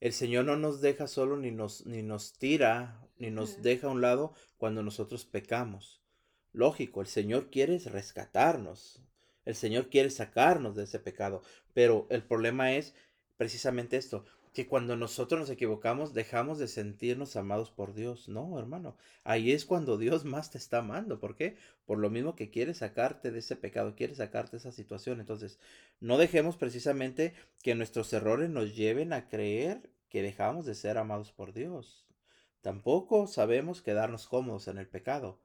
el Señor no nos deja solo ni nos, ni nos tira, ni nos deja a un lado cuando nosotros pecamos. Lógico, el Señor quiere rescatarnos, el Señor quiere sacarnos de ese pecado, pero el problema es precisamente esto, que cuando nosotros nos equivocamos dejamos de sentirnos amados por Dios. No, hermano, ahí es cuando Dios más te está amando. ¿Por qué? Por lo mismo que quiere sacarte de ese pecado, quiere sacarte de esa situación. Entonces, no dejemos precisamente que nuestros errores nos lleven a creer que dejamos de ser amados por Dios. Tampoco sabemos quedarnos cómodos en el pecado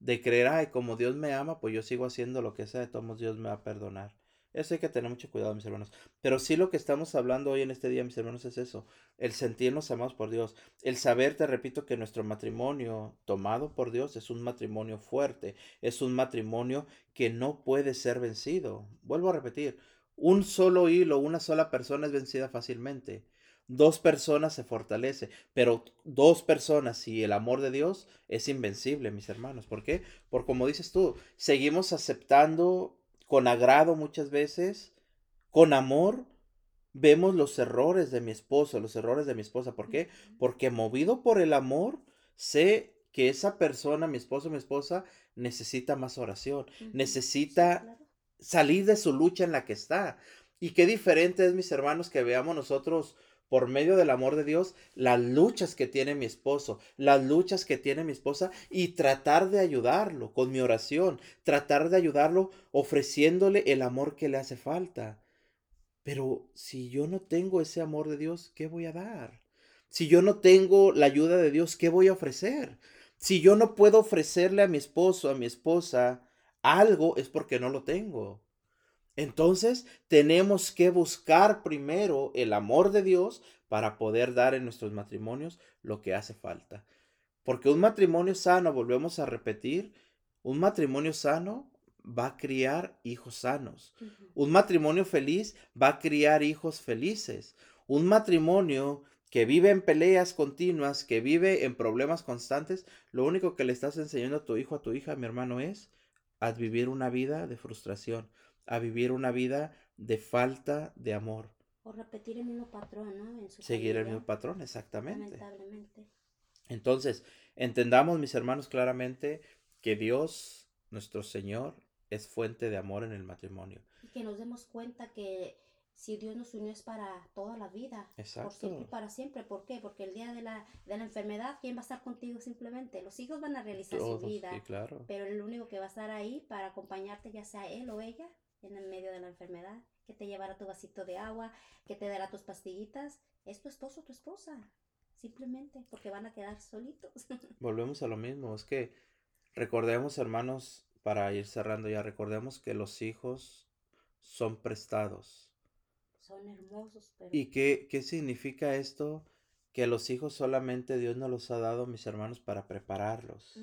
de creer, ay, como Dios me ama, pues yo sigo haciendo lo que sea, de todos Dios me va a perdonar. Eso hay que tener mucho cuidado, mis hermanos. Pero sí lo que estamos hablando hoy en este día, mis hermanos, es eso. El sentirnos amados por Dios. El saber, te repito, que nuestro matrimonio tomado por Dios es un matrimonio fuerte. Es un matrimonio que no puede ser vencido. Vuelvo a repetir. Un solo hilo, una sola persona es vencida fácilmente dos personas se fortalece, pero dos personas y el amor de Dios es invencible, mis hermanos. ¿Por qué? Por como dices tú, seguimos aceptando con agrado muchas veces, con amor, vemos los errores de mi esposo, los errores de mi esposa. ¿Por qué? Porque movido por el amor, sé que esa persona, mi esposo, mi esposa, necesita más oración, necesita salir de su lucha en la que está. Y qué diferente es, mis hermanos, que veamos nosotros por medio del amor de Dios las luchas que tiene mi esposo, las luchas que tiene mi esposa y tratar de ayudarlo con mi oración, tratar de ayudarlo ofreciéndole el amor que le hace falta. Pero si yo no tengo ese amor de Dios, ¿qué voy a dar? Si yo no tengo la ayuda de Dios, ¿qué voy a ofrecer? Si yo no puedo ofrecerle a mi esposo, a mi esposa, algo, es porque no lo tengo. Entonces tenemos que buscar primero el amor de Dios para poder dar en nuestros matrimonios lo que hace falta. Porque un matrimonio sano, volvemos a repetir, un matrimonio sano va a criar hijos sanos. Un matrimonio feliz va a criar hijos felices. Un matrimonio que vive en peleas continuas, que vive en problemas constantes, lo único que le estás enseñando a tu hijo, a tu hija, mi hermano, es a vivir una vida de frustración, a vivir una vida de falta de amor.
O repetir el mismo patrón, ¿no?
Seguir el mismo patrón, exactamente. Lamentablemente. Entonces, entendamos, mis hermanos, claramente que Dios, nuestro Señor, es fuente de amor en el matrimonio.
Y que nos demos cuenta que si Dios nos unió es para toda la vida. Exacto. Por siempre y para siempre. ¿Por qué? Porque el día de la, de la enfermedad, ¿quién va a estar contigo simplemente? Los hijos van a realizar su vida. Sí, claro. Pero el único que va a estar ahí para acompañarte, ya sea él o ella, en el medio de la enfermedad, que te llevará tu vasito de agua, que te dará tus pastillitas, es tu esposo o tu esposa. Simplemente porque van a quedar solitos.
Volvemos a lo mismo. Es que recordemos, hermanos, para ir cerrando ya, recordemos que los hijos son prestados.
Son hermosos. Pero...
¿Y qué, qué significa esto? Que los hijos solamente Dios nos los ha dado, mis hermanos, para prepararlos.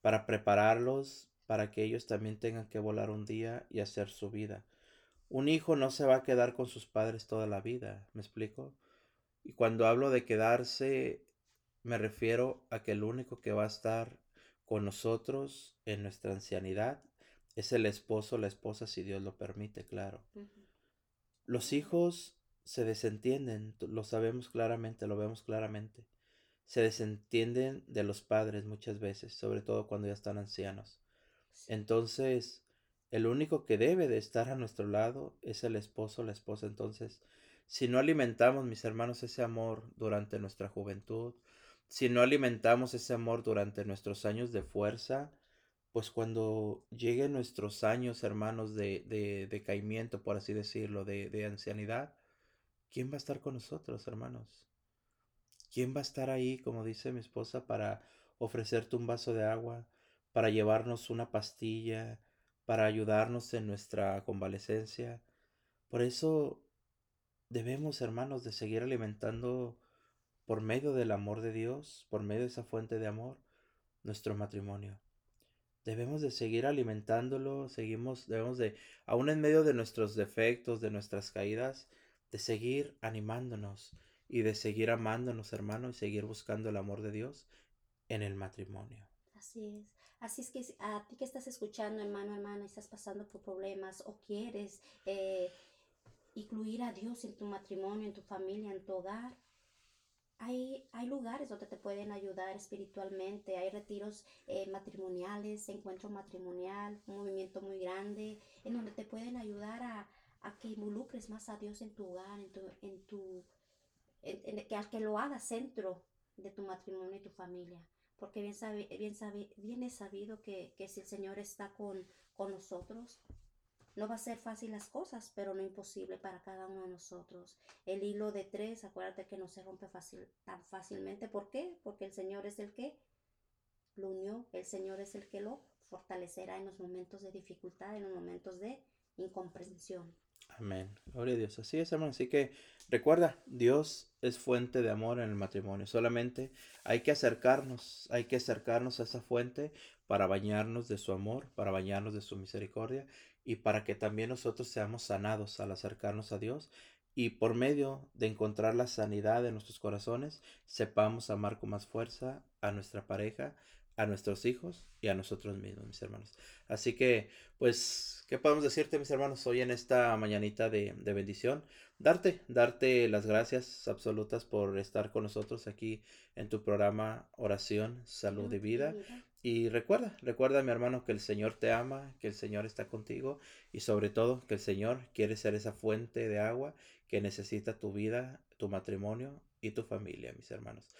Para prepararlos para que ellos también tengan que volar un día y hacer su vida. Un hijo no se va a quedar con sus padres toda la vida, ¿me explico? Y cuando hablo de quedarse, me refiero a que el único que va a estar con nosotros en nuestra ancianidad es el esposo la esposa si Dios lo permite, claro. Los hijos se desentienden, lo sabemos claramente, lo vemos claramente. Se desentienden de los padres muchas veces, sobre todo cuando ya están ancianos. Entonces, el único que debe de estar a nuestro lado es el esposo, la esposa. Entonces, si no alimentamos, mis hermanos, ese amor durante nuestra juventud, si no alimentamos ese amor durante nuestros años de fuerza, pues cuando lleguen nuestros años, hermanos, de, de decaimiento, por así decirlo, de, de ancianidad, ¿quién va a estar con nosotros, hermanos? ¿Quién va a estar ahí, como dice mi esposa, para ofrecerte un vaso de agua, para llevarnos una pastilla, para ayudarnos en nuestra convalecencia? Por eso debemos, hermanos, de seguir alimentando por medio del amor de Dios, por medio de esa fuente de amor, nuestro matrimonio. Debemos de seguir alimentándolo, seguimos, debemos de, aún en medio de nuestros defectos, de nuestras caídas, de seguir animándonos y de seguir amándonos, hermano, y seguir buscando el amor de Dios en el matrimonio.
Así es. Así es que a ti que estás escuchando, hermano, hermana, estás pasando por problemas o quieres eh, incluir a Dios en tu matrimonio, en tu familia, en tu hogar, hay, hay lugares donde te pueden ayudar espiritualmente, hay retiros eh, matrimoniales, encuentro matrimonial, un movimiento muy grande, en donde te pueden ayudar a, que involucres más a Dios en tu hogar, en tu, en tu, en, que, que lo hagas centro de tu matrimonio y tu familia. Porque bien, sabe, bien, sabe, bien es sabido que, que si el Señor está con, con nosotros, no va a ser fácil las cosas, pero no imposible para cada uno de nosotros. El hilo de tres, acuérdate que no se rompe fácil, tan fácilmente. ¿Por qué? Porque el Señor es el que lo unió, el Señor es el que lo fortalecerá en los momentos de dificultad, en los momentos de incomprensión.
Amén. Gloria a Dios. Así es, hermano. Así que recuerda, Dios es fuente de amor en el matrimonio. Solamente hay que acercarnos, hay que acercarnos a esa fuente para bañarnos de su amor, para bañarnos de su misericordia y para que también nosotros seamos sanados al acercarnos a Dios y por medio de encontrar la sanidad en nuestros corazones, sepamos amar con más fuerza a nuestra pareja, a nuestros hijos y a nosotros mismos, mis hermanos. Así que, pues, ¿qué podemos decirte, mis hermanos, hoy en esta mañanita de, de bendición? Darte, darte las gracias absolutas por estar con nosotros aquí en tu programa Oración, Salud y Vida. Y recuerda, recuerda mi hermano que el Señor te ama, que el Señor está contigo y sobre todo que el Señor quiere ser esa fuente de agua que necesita tu vida, tu matrimonio y tu familia, mis hermanos.